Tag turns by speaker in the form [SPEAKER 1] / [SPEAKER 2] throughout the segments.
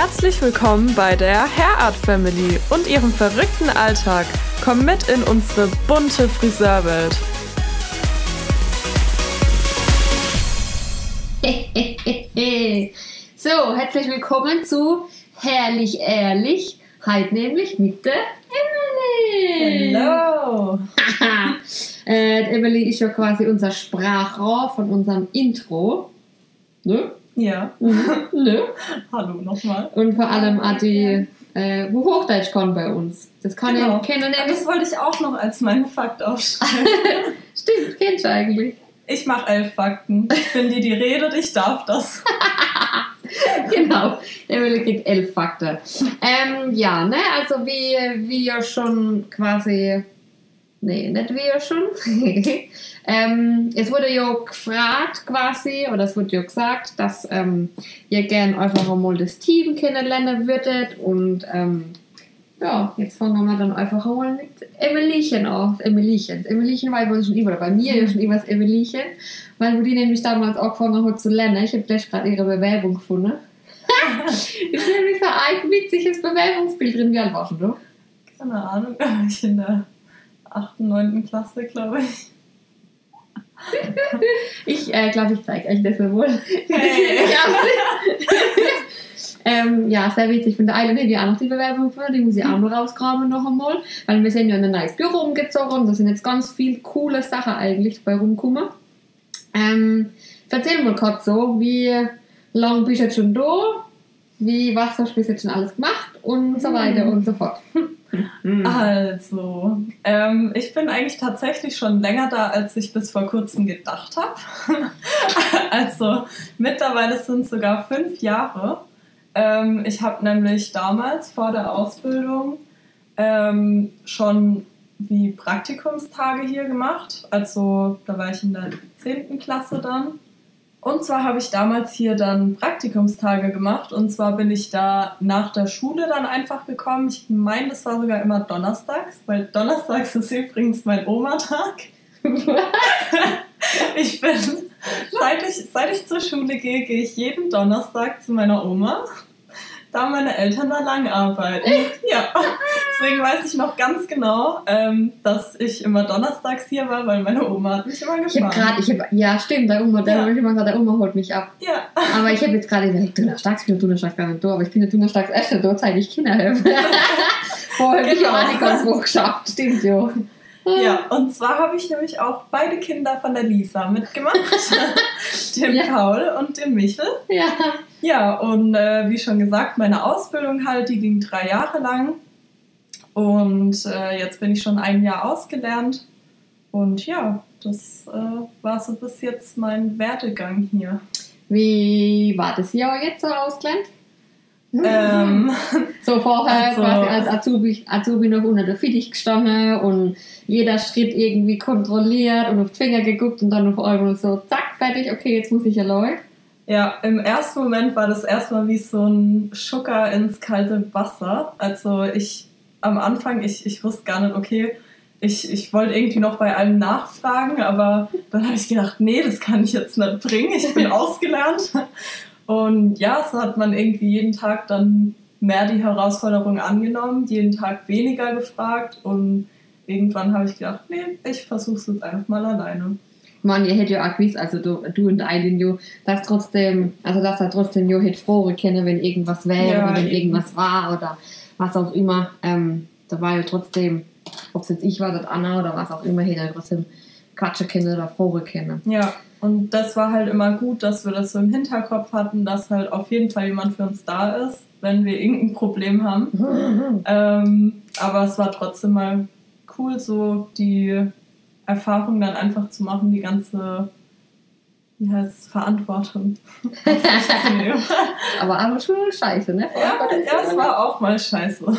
[SPEAKER 1] Herzlich willkommen bei der Hairart Family und ihrem verrückten Alltag. Komm mit in unsere bunte Friseurwelt.
[SPEAKER 2] so, herzlich willkommen zu Herrlich Ehrlich. Heute nämlich mit der Emily.
[SPEAKER 1] Hallo.
[SPEAKER 2] äh, Emily ist ja quasi unser Sprachrohr von unserem Intro. Ne?
[SPEAKER 1] Ja.
[SPEAKER 2] ne?
[SPEAKER 1] Hallo nochmal.
[SPEAKER 2] Und vor allem auch die, äh, wo Hochdeutsch kann bei uns. Das kann
[SPEAKER 1] Genau.
[SPEAKER 2] ich kennen.
[SPEAKER 1] Das wollte ich auch noch als meinen Fakt aufschreiben.
[SPEAKER 2] Stimmt, kennst du eigentlich.
[SPEAKER 1] Ich mache elf Fakten. Ich bin die, die redet, ich darf das.
[SPEAKER 2] genau, Emily kriegt elf Fakten. Ähm, ja, ne, also wie, wie ja schon quasi, nee, nicht wie ja schon. ähm, es wurde ja gefragt quasi, oder es wurde ja gesagt, dass ähm, ihr gern einfach mal das Team kennenlernen würdet und ähm, ja, jetzt fangen wir dann einfach mal mit Emeliechen an. Emeliechen. Emeliechen war ich schon immer, oder bei mir ja schon immer das Emeliechen, weil wo die nämlich damals angefangen hat zu lernen. Ich habe gleich gerade ihre Bewerbung gefunden. ist nämlich so ein witziges Bewerbungsbild drin. Wie alt warst du?
[SPEAKER 1] Keine Ahnung, ich in der 8., 9. Klasse, glaube ich.
[SPEAKER 2] Ich äh, glaube, ich zeige euch das wohl.
[SPEAKER 1] Hey.
[SPEAKER 2] ähm, ja, sehr witzig. Von der einen haben wir auch noch die Bewerbung gefunden, die muss ich auch noch rausgraben noch einmal, weil wir sind ja in ein neues Büro umgezogen. Da sind jetzt ganz viele coole Sachen eigentlich bei rumgekommen. Ähm, erzähl mal kurz so, wie lange bist du jetzt schon da? Wie, was hast du bis jetzt schon alles gemacht? Und so weiter und so fort.
[SPEAKER 1] Also, ähm, ich bin eigentlich tatsächlich schon länger da, als ich bis vor kurzem gedacht habe. also, mittlerweile sind es sogar fünf Jahre. Ähm, ich habe nämlich damals vor der Ausbildung ähm, schon wie Praktikumstage hier gemacht. Also, da war ich in der 10. Klasse dann. Und zwar habe ich damals hier dann Praktikumstage gemacht. Und zwar bin ich da nach der Schule dann einfach gekommen. Ich meine, das war sogar immer donnerstags, weil donnerstags ist übrigens mein Oma-Tag. Ich bin, seit ich, seit ich zur Schule gehe, gehe ich jeden Donnerstag zu meiner Oma, da meine Eltern da lang arbeiten. Ja, deswegen weiß ich noch ganz genau, ähm, dass ich immer donnerstags hier war, weil meine Oma hat mich immer
[SPEAKER 2] Ich habe
[SPEAKER 1] gefahren.
[SPEAKER 2] gerade, ich hab, ja stimmt, der Oma, der,
[SPEAKER 1] Ja.
[SPEAKER 2] ich immer gesagt, der Oma holt mich ab.
[SPEAKER 1] Ja,
[SPEAKER 2] Aber ich habe jetzt gerade gesagt, Donnerstags, ich bin Donnerstags gar nicht da, aber ich bin ja Donnerstags erst da, seit ich Kinder habe. Vorher habe ich
[SPEAKER 1] Genau.
[SPEAKER 2] ja auch nicht ganz geschafft, stimmt ja.
[SPEAKER 1] ja, und zwar habe ich nämlich auch beide Kinder von der Lisa mitgemacht. dem
[SPEAKER 2] Ja.
[SPEAKER 1] Paul und dem Michel.
[SPEAKER 2] Ja.
[SPEAKER 1] Ja, und äh, wie schon gesagt, meine Ausbildung halt, die ging drei Jahre lang. Und äh, jetzt bin ich schon ein Jahr ausgelernt. Und ja, das äh, war so bis jetzt mein Werdegang hier.
[SPEAKER 2] Wie war das Jahr jetzt so ausgelernt?
[SPEAKER 1] Ähm,
[SPEAKER 2] So vorher
[SPEAKER 1] Also-
[SPEAKER 2] quasi als Azubi, Azubi noch unter der Fittich gestanden und jeder Schritt irgendwie kontrolliert und auf die Finger geguckt und dann auf einmal so, zack, fertig, okay, jetzt muss ich ja läuft.
[SPEAKER 1] ja, im ersten Moment war das erstmal wie so ein Schucker ins kalte Wasser. Also ich am Anfang, ich, ich wusste gar nicht, okay, ich, ich wollte irgendwie noch bei allem nachfragen, aber dann habe ich gedacht, nee, das kann ich jetzt nicht bringen, ich bin ausgelernt. Und ja, so hat man irgendwie jeden Tag dann mehr die Herausforderung angenommen, jeden Tag weniger gefragt und irgendwann habe ich gedacht, nee, ich versuche es jetzt einfach mal alleine.
[SPEAKER 2] Man, ihr hättet ja auch gewusst, also du, du und Eileen, jo, dass trotzdem, also dass er trotzdem jo hätte froh kennen, wenn irgendwas wäre
[SPEAKER 1] Ja,
[SPEAKER 2] oder wenn
[SPEAKER 1] eben.
[SPEAKER 2] irgendwas war oder was auch immer. Ähm, da war ja trotzdem, ob es jetzt ich war, das Anna oder was auch immer, hätte er trotzdem quatschen können oder froh kennen.
[SPEAKER 1] Ja, und das war halt immer gut, dass wir das so im Hinterkopf hatten, dass halt auf jeden Fall jemand für uns da ist, wenn wir irgendein Problem haben. Ähm, aber es war trotzdem mal cool, so die Erfahrung dann einfach zu machen, die ganze wie heißt es, Verantwortung.
[SPEAKER 2] Aber aber schon scheiße, ne?
[SPEAKER 1] ja, ja, es war auch mal scheiße.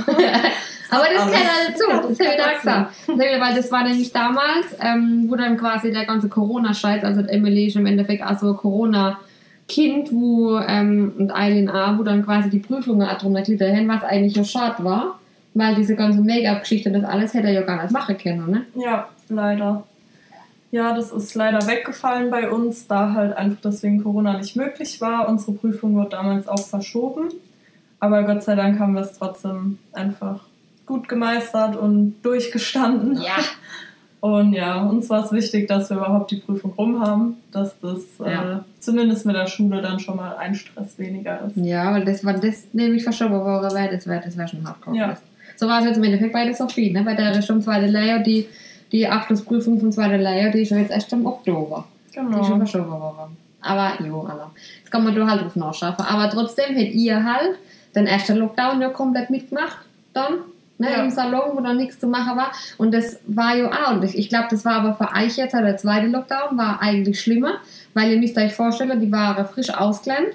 [SPEAKER 2] Aber das
[SPEAKER 1] Alles.
[SPEAKER 2] gehört alle zu,
[SPEAKER 1] Ja,
[SPEAKER 2] das
[SPEAKER 1] das
[SPEAKER 2] ich da
[SPEAKER 1] gehört
[SPEAKER 2] gesagt. Das Weil das war nämlich damals, ähm, wo dann quasi der ganze Corona-Scheiß, also Emily ist im Endeffekt auch so ein Corona-Kind, wo, ähm, und Eileen auch, wo dann quasi die Prüfungen erklärt haben, was eigentlich ja schade war, weil diese ganze Make-up-Geschichte, das alles hätte er ja gar nicht machen können, ne?
[SPEAKER 1] Ja, leider. Ja, das ist leider weggefallen bei uns, da halt einfach deswegen Corona nicht möglich war. Unsere Prüfung wurde damals auch verschoben. Aber Gott sei Dank haben wir es trotzdem einfach gut gemeistert und durchgestanden.
[SPEAKER 2] Ja.
[SPEAKER 1] Und ja, uns war es wichtig, dass wir überhaupt die Prüfung rum haben, dass das
[SPEAKER 2] Ja.
[SPEAKER 1] äh, zumindest mit der Schule dann schon mal ein Stress weniger ist.
[SPEAKER 2] Ja, weil das, wenn das nämlich verschoben worden wäre, das wäre das wär schon hardcore.
[SPEAKER 1] Ja.
[SPEAKER 2] So war es jetzt im Endeffekt bei der Sophie, ne? bei der Richtung zweite Layer, die, die Abschlussprüfung von zweiter Layer, die ist ja jetzt erst im Oktober. Die ist schon
[SPEAKER 1] Genau.
[SPEAKER 2] verschoben worden. Aber jo, Allah. Jetzt kann man da halt drauf nachschaffen. Aber trotzdem hättet ihr halt den ersten Lockdown ja komplett mitgemacht. Dann, ne,
[SPEAKER 1] Ja.
[SPEAKER 2] im Salon, wo dann nichts zu machen war. Und das war ja auch, und ich, glaube, das war aber für euch jetzt, der zweite Lockdown war eigentlich schlimmer, weil ihr müsst euch vorstellen, die waren frisch ausgelernt.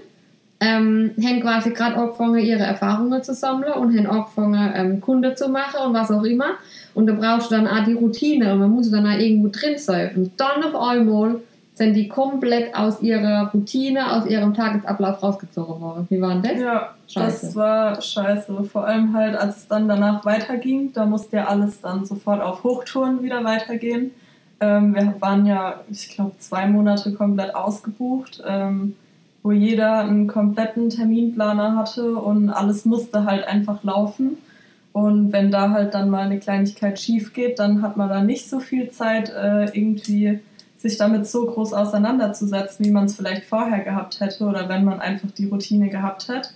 [SPEAKER 2] Ähm, haben quasi gerade angefangen, ihre Erfahrungen zu sammeln und haben angefangen, ähm, Kunde zu machen und was auch immer. Und da brauchst du dann auch die Routine und man muss dann auch irgendwo drin sein. Und dann auf einmal sind die komplett aus ihrer Routine, aus ihrem Tagesablauf rausgezogen worden. Wie war denn das?
[SPEAKER 1] Ja,
[SPEAKER 2] Scheiße.
[SPEAKER 1] das war scheiße. Vor allem halt, als es dann danach weiterging, da musste ja alles dann sofort auf Hochtouren wieder weitergehen. Ähm, wir waren ja, ich glaube, zwei Monate komplett ausgebucht, ähm, wo jeder einen kompletten Terminplaner hatte und alles musste halt einfach laufen. Und wenn da halt dann mal eine Kleinigkeit schief geht, dann hat man da nicht so viel Zeit, äh, irgendwie sich damit so groß auseinanderzusetzen, wie man es vielleicht vorher gehabt hätte oder wenn man einfach die Routine gehabt hätte.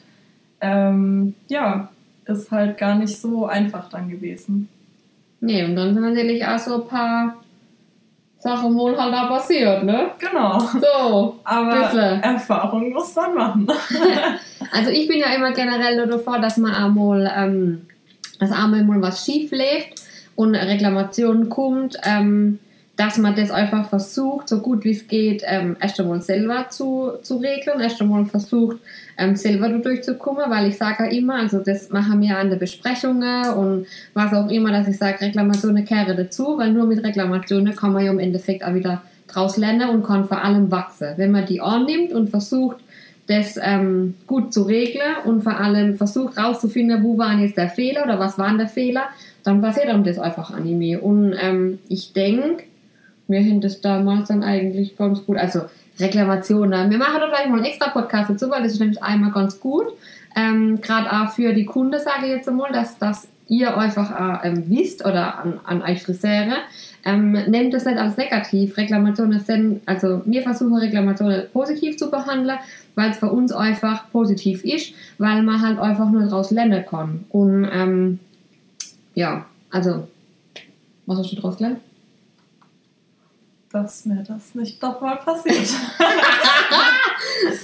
[SPEAKER 1] Ähm, ja, ist halt gar nicht so einfach dann gewesen.
[SPEAKER 2] Nee, und dann sind natürlich auch so ein paar Sachen wohl halt da passiert, ne?
[SPEAKER 1] Genau.
[SPEAKER 2] So,
[SPEAKER 1] Aber
[SPEAKER 2] Bisschen.
[SPEAKER 1] Erfahrung muss man machen.
[SPEAKER 2] Also ich bin ja immer generell nur davor, dass man einmal, ähm, dass einmal mal was schief läuft und eine Reklamation kommt, ähm, dass man das einfach versucht, so gut wie es geht, ähm, erst einmal selber zu, zu regeln, erst einmal versucht, ähm, selber durchzukommen, weil ich sage ja immer, also das machen wir an den Besprechungen und was auch immer, dass ich sage, Reklamationen kehre dazu, weil nur mit Reklamationen kann man ja im Endeffekt auch wieder draus lernen und kann vor allem wachsen. Wenn man die annimmt und versucht, das ähm, gut zu regeln und vor allem versucht rauszufinden, wo war jetzt der Fehler oder was war denn der Fehler, dann passiert einem das einfach Anime. Und ähm, ich denke, wir haben das damals dann eigentlich ganz gut, also Reklamationen, wir machen da vielleicht mal einen extra Podcast dazu, weil das ist nämlich einmal ganz gut, ähm, gerade auch für die Kunden, sage ich jetzt einmal, dass, dass ihr einfach auch, ähm, wisst oder an, an euch Friseure, ähm, nehmt das nicht als negativ. Reklamationen sind, also wir versuchen Reklamationen positiv zu behandeln, weil es für uns einfach positiv ist, weil man halt einfach nur daraus lernen kann. Und ähm, ja, also, was hast du daraus gelernt?
[SPEAKER 1] Dass mir das nicht doch mal passiert.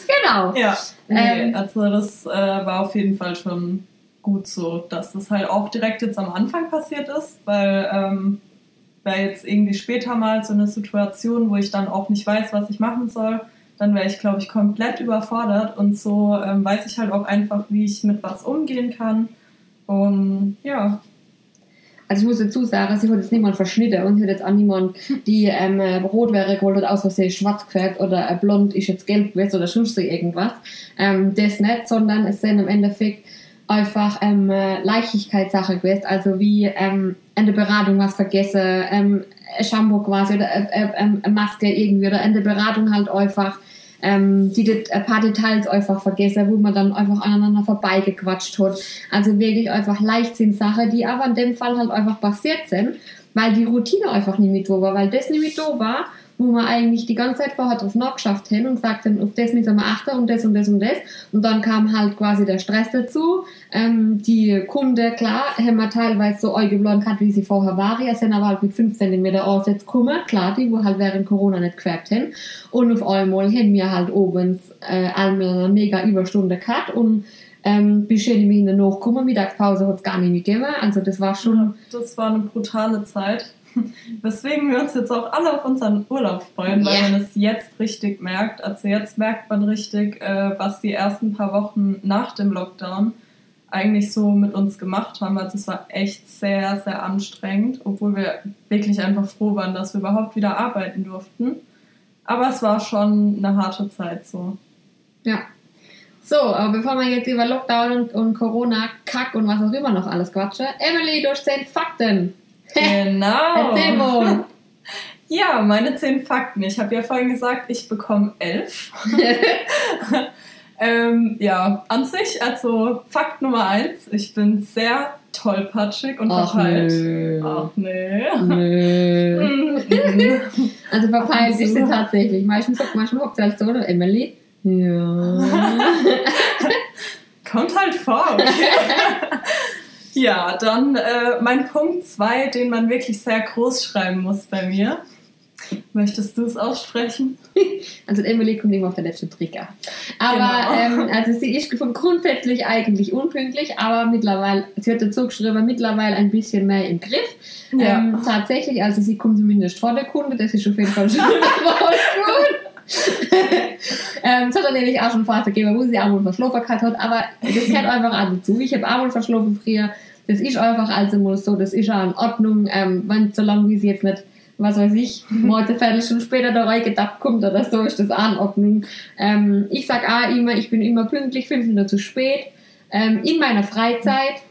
[SPEAKER 2] Genau.
[SPEAKER 1] ja. Nee,
[SPEAKER 2] Ähm.
[SPEAKER 1] also das äh, war auf jeden Fall schon gut so, dass das halt auch direkt jetzt am Anfang passiert ist, weil ähm, wäre jetzt irgendwie später mal so eine Situation, wo ich dann auch nicht weiß, was ich machen soll, dann wäre ich, glaube ich, komplett überfordert und so ähm, weiß ich halt auch einfach, wie ich mit was umgehen kann. Und ja,
[SPEAKER 2] Also ich muss dazu sagen, sie hat jetzt niemand verschnitten und sie hat jetzt auch niemand, die ähm, äh, rot wäre gewollt oder aus Versehen schwarz gefärbt oder äh, blond ist jetzt gelb gewesen oder sonst so irgendwas. Ähm, das nicht, sondern es sind im Endeffekt einfach ähm, äh, Leichtigkeitssache gewesen, also wie ähm, in der Beratung was vergessen, ähm, Shampoo quasi oder äh, äh, ähm, Maske irgendwie oder in der Beratung halt einfach ähm, die det- ein paar Details einfach vergessen, wo man dann einfach aneinander vorbeigequatscht hat. Also wirklich einfach Leichtsinnssache, die aber in dem Fall halt einfach passiert sind, weil die Routine einfach nicht mit da war, weil das nicht mit da war, wo man eigentlich die ganze Zeit vorher drauf nachgeschafft haben und gesagt auf das müssen wir achten und das und das und das. Und dann kam halt quasi der Stress dazu. Ähm, die Kunde, klar, haben wir teilweise so eingeblendet gehabt, wie sie vorher waren. Ja, sind aber halt mit 5 cm Ansätze gekommen. Klar, die, wo halt während Corona nicht gefärbt haben. Und auf einmal haben wir halt oben äh, eine mega Überstunde gehabt und ähm, bis ich mich nachgekommen, Mittagspause hat es gar nicht mehr gegeben. Also das war schon
[SPEAKER 1] das war eine brutale Zeit. Weswegen wir uns jetzt auch alle auf unseren Urlaub freuen, weil
[SPEAKER 2] Ja.
[SPEAKER 1] man es jetzt richtig merkt. Also jetzt merkt man richtig, äh, was die ersten paar Wochen nach dem Lockdown eigentlich so mit uns gemacht haben. Also es war echt sehr, sehr anstrengend, obwohl wir wirklich einfach froh waren, dass wir überhaupt wieder arbeiten durften. Aber es war schon eine harte Zeit so.
[SPEAKER 2] Ja. So, aber bevor wir jetzt über Lockdown und, und Corona, Kack und was auch immer noch alles quatschen, Emily, durch 10 Fakten.
[SPEAKER 1] Genau.
[SPEAKER 2] Erzähl mal.
[SPEAKER 1] Ja, meine zehn Fakten. Ich habe ja vorhin gesagt, ich bekomme elf. Ähm, ja, an sich, also Fakt Nummer eins, ich bin sehr tollpatschig und
[SPEAKER 2] Ach,
[SPEAKER 1] verpeilt.
[SPEAKER 2] nö.
[SPEAKER 1] Ach nee.
[SPEAKER 2] Nö. Also verpeilt ist sie tatsächlich. Manchmal manchmal hockt sie als so, oder Emily? Ja.
[SPEAKER 1] Kommt halt vor. Okay. ja, dann äh, mein Punkt zwei, den man wirklich sehr groß schreiben muss bei mir. Möchtest du es aussprechen?
[SPEAKER 2] Also Emily kommt immer auf der letzten Trigger. Aber
[SPEAKER 1] Genau.
[SPEAKER 2] ähm, also sie ist von grundsätzlich eigentlich unpünktlich, aber mittlerweile, sie hat dazu geschrieben, mittlerweile ein bisschen mehr im Griff.
[SPEAKER 1] Ja.
[SPEAKER 2] Ähm, tatsächlich, also sie kommt zumindest vor der Kunde, das ist auf jeden Fall schon gut. ähm, es hat dann nämlich auch schon Phase gegeben, wo sie mal verschlafen hat, aber das gehört einfach auch dazu. Ich habe mal verschlafen früher. Das ist einfach also mal so, das ist auch in Ordnung, ähm, wenn solange wie sie jetzt nicht, was weiß ich, mal eine Viertelstunde später da reingedacht kommt oder so, ist das auch in Ordnung. Ähm, ich sag auch immer, ich bin immer pünktlich, fünf Minuten zu spät. Ähm, in meiner Freizeit.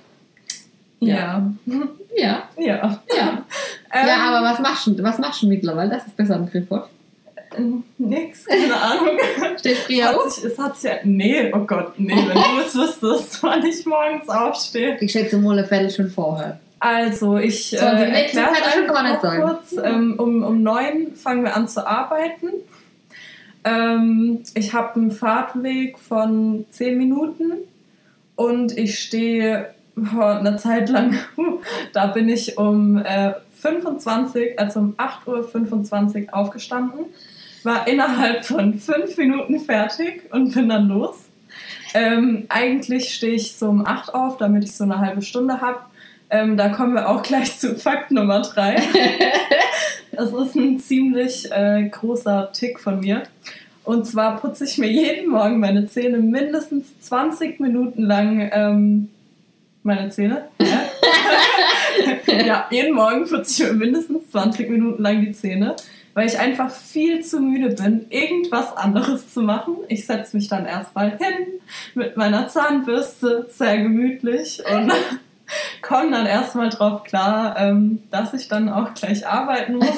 [SPEAKER 1] Ja.
[SPEAKER 2] Ja,
[SPEAKER 1] Ja.
[SPEAKER 2] ja.
[SPEAKER 1] Ähm,
[SPEAKER 2] Ja, aber was machst du, was machst du mittlerweile? Das ist besser im Griff, oder?
[SPEAKER 1] Nix, keine Ahnung.
[SPEAKER 2] Steht
[SPEAKER 1] Es hat,
[SPEAKER 2] auf?
[SPEAKER 1] sich, es hat ja. Nee, oh Gott, nee, wenn du es wüsstest, wann ich morgens aufstehe.
[SPEAKER 2] Ich schätze mal eine Viertelstunde vorher.
[SPEAKER 1] Also, ich
[SPEAKER 2] So,
[SPEAKER 1] äh,
[SPEAKER 2] schon
[SPEAKER 1] einfach
[SPEAKER 2] sein.
[SPEAKER 1] kurz. Ähm, um, um neun fangen wir an zu arbeiten. Ähm, ich habe einen Fahrtweg von zehn Minuten und ich stehe oh, eine Zeit lang, da bin ich um äh, 25, also um 8.25 Uhr aufgestanden, war innerhalb von fünf Minuten fertig und bin dann los. Ähm, eigentlich stehe ich so um 8 auf, damit ich so eine halbe Stunde habe. Ähm, da kommen wir auch gleich zu Fakt Nummer 3. Das ist ein ziemlich äh, großer Tick von mir. Und zwar putze ich mir jeden Morgen meine Zähne mindestens 20 Minuten lang. Ähm, meine Zähne? Ja. ja, jeden Morgen putze ich mir mindestens 20 Minuten lang die Zähne, weil ich einfach viel zu müde bin, irgendwas anderes zu machen. Ich setze mich dann erstmal hin mit meiner Zahnbürste, sehr gemütlich und komme dann erstmal drauf klar, ähm, dass ich dann auch gleich arbeiten muss.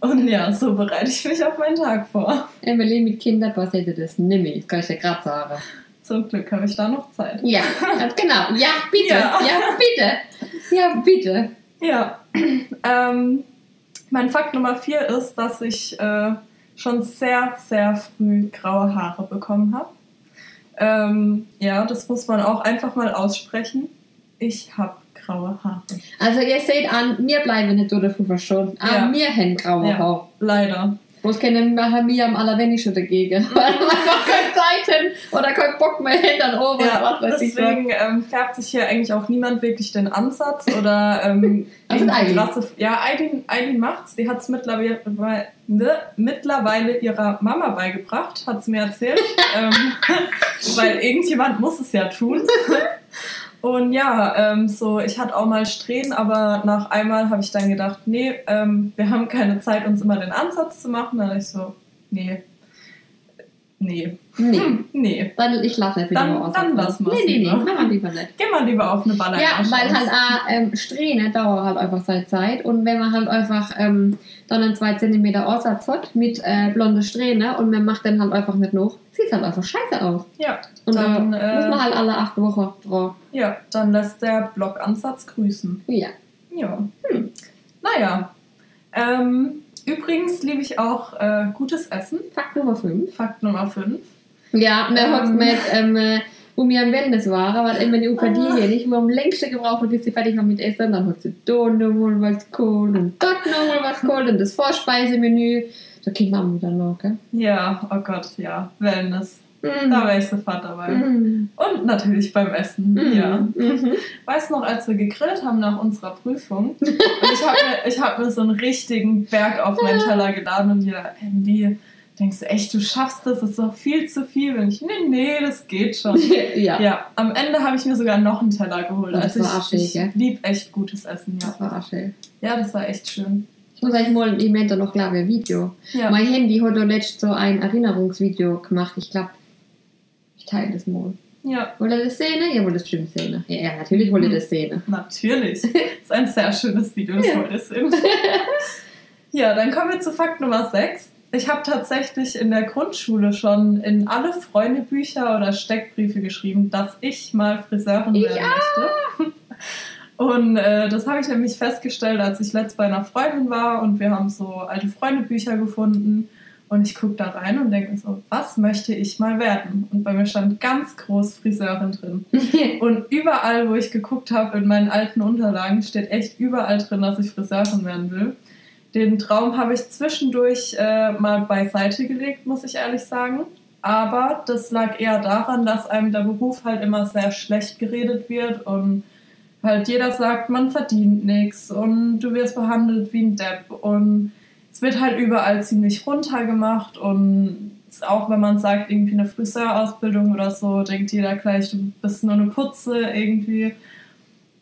[SPEAKER 1] Und ja, so bereite ich mich auf meinen Tag vor.
[SPEAKER 2] Emily mit Kindern passiert das nicht mehr. Das kann ich dir gerade sagen.
[SPEAKER 1] Zum Glück habe ich da noch Zeit.
[SPEAKER 2] Ja, genau. Ja, bitte.
[SPEAKER 1] Ja.
[SPEAKER 2] Ja, bitte. Ja, bitte.
[SPEAKER 1] Ja, ähm, mein Fakt Nummer vier ist, dass ich äh, schon sehr, sehr früh graue Haare bekommen habe. Ähm, ja, das muss man auch einfach mal aussprechen. Ich habe graue Haare.
[SPEAKER 2] Also ihr seht an, wir bleiben nicht davon verschont. Aber
[SPEAKER 1] Ja.
[SPEAKER 2] wir haben graue
[SPEAKER 1] Ja.
[SPEAKER 2] Haare.
[SPEAKER 1] Leider.
[SPEAKER 2] Was können wir wir am allerwenigsten dagegen? Weil wir einfach keine Zeit haben oder keinen Bock mehr haben dann oben.
[SPEAKER 1] Ja,
[SPEAKER 2] was weiß ich
[SPEAKER 1] deswegen ähm, färbt sich hier eigentlich auch niemand wirklich den Ansatz oder ähm,
[SPEAKER 2] Also
[SPEAKER 1] krasse. Ja, Eileen, Eileen macht's. Die hat's mittlerweile, ne, mittlerweile ihrer Mama beigebracht, hat's mir erzählt. ähm, weil irgendjemand muss es ja tun. Und ja, ähm, so, ich hatte auch mal Strähnen, aber nach einmal habe ich dann gedacht, nee, ähm, wir haben keine Zeit, uns immer den Ansatz zu machen. Dann ich so, nee, nee,
[SPEAKER 2] Nee.
[SPEAKER 1] hm, nee.
[SPEAKER 2] Dann, ich lasse nicht wieder
[SPEAKER 1] Dann-
[SPEAKER 2] mal aus.
[SPEAKER 1] dann lassen wir's
[SPEAKER 2] Nee, nee, nee,
[SPEAKER 1] lieber.
[SPEAKER 2] machen wir lieber nicht.
[SPEAKER 1] Geh mal lieber auf eine Baller.
[SPEAKER 2] Ja, weil halt auch ähm, Strähne dauern halt einfach seine Zeit und wenn man halt einfach ähm, dann einen 2 cm Aussatz hat mit äh, blonde Strähne und man macht dann halt einfach nicht noch, sieht halt einfach scheiße aus.
[SPEAKER 1] Ja,
[SPEAKER 2] Und
[SPEAKER 1] Dann,
[SPEAKER 2] da
[SPEAKER 1] äh,
[SPEAKER 2] muss man halt alle acht Wochen drauf.
[SPEAKER 1] ja, dann lässt der Blockansatz grüßen.
[SPEAKER 2] Ja.
[SPEAKER 1] Ja. Hm. Naja. Ähm, übrigens liebe ich auch äh, gutes Essen.
[SPEAKER 2] Fakt Nummer 5.
[SPEAKER 1] Fakt Nummer 5.
[SPEAKER 2] Ja, wir
[SPEAKER 1] Ähm.
[SPEAKER 2] haben mit, ähm, äh, wo wir am Wellness waren, weil immer die UKD hier nicht, wo am längsten gebraucht hat, bis sie fertig war mit Essen, dann hat sie da nochmal was geholt und dort nochmal was geholt und das Vorspeisemenü. Da kriegt man wieder noch, gell?
[SPEAKER 1] Ja, oh Gott, ja. Wellness.
[SPEAKER 2] Mhm.
[SPEAKER 1] Da wäre ich sofort dabei.
[SPEAKER 2] Mhm.
[SPEAKER 1] Und natürlich beim Essen.
[SPEAKER 2] Mhm.
[SPEAKER 1] Ja.
[SPEAKER 2] Mhm.
[SPEAKER 1] Weißt du noch, als wir gegrillt haben nach unserer Prüfung, und ich habe mir, ich hab mir so einen richtigen Berg auf meinen Teller geladen und jeder, Andy, denkst du echt, du schaffst das, das ist doch viel zu viel. Und ich, nee, nee, das geht schon.
[SPEAKER 2] ja.
[SPEAKER 1] Ja, am Ende habe ich mir sogar noch einen Teller geholt.
[SPEAKER 2] Und das
[SPEAKER 1] Also
[SPEAKER 2] war
[SPEAKER 1] ich,
[SPEAKER 2] gell?
[SPEAKER 1] ich lieb echt gutes Essen, ja.
[SPEAKER 2] Das war schön.
[SPEAKER 1] Ja, das war echt schön.
[SPEAKER 2] Ich muss euch mal, ich meinte noch klar, ein Video.
[SPEAKER 1] Ja,
[SPEAKER 2] Mein Handy hat da letztens so ein Erinnerungsvideo gemacht. Ich glaube, teile das mal.
[SPEAKER 1] ja
[SPEAKER 2] Wollt ihr das sehen? Ihr wollt das bestimmt sehen. Ja, ja natürlich wollt ihr das sehen.
[SPEAKER 1] natürlich. Das ist ein sehr schönes Video, das
[SPEAKER 2] Ja.
[SPEAKER 1] heute ist. Ja, dann kommen wir zu Fakt Nummer 6. ich habe tatsächlich in der Grundschule schon in alle Freundebücher oder Steckbriefe geschrieben, dass ich mal Friseurin werden möchte. Und äh, das habe ich nämlich festgestellt, als ich letzt bei einer Freundin war und wir haben so alte Freundebücher gefunden. Und ich gucke da rein und denke so, was möchte ich mal werden? Und bei mir stand ganz groß Friseurin drin. und überall, wo ich geguckt habe in meinen alten Unterlagen, steht echt überall drin, dass ich Friseurin werden will. Den Traum habe ich zwischendurch äh, mal beiseite gelegt, muss ich ehrlich sagen. Aber das lag eher daran, dass einem der Beruf halt immer sehr schlecht geredet wird und halt jeder sagt, man verdient nichts und du wirst behandelt wie ein Depp und es wird halt überall ziemlich runtergemacht und auch wenn man sagt, irgendwie eine Friseurausbildung oder so, denkt jeder gleich, du bist nur eine Putze irgendwie.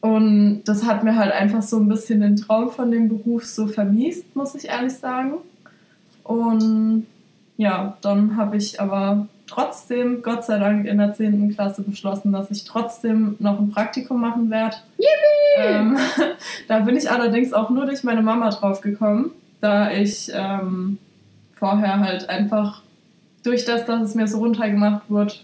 [SPEAKER 1] Und das hat mir halt einfach so ein bisschen den Traum von dem Beruf so vermiest, muss ich ehrlich sagen. Und ja, dann habe ich aber trotzdem, Gott sei Dank, in der 10. Klasse beschlossen, dass ich trotzdem noch ein Praktikum machen werde. Ähm, da bin ich allerdings auch nur durch meine Mama drauf gekommen, da ich ähm, vorher halt einfach durch das, dass es mir so runtergemacht wurde,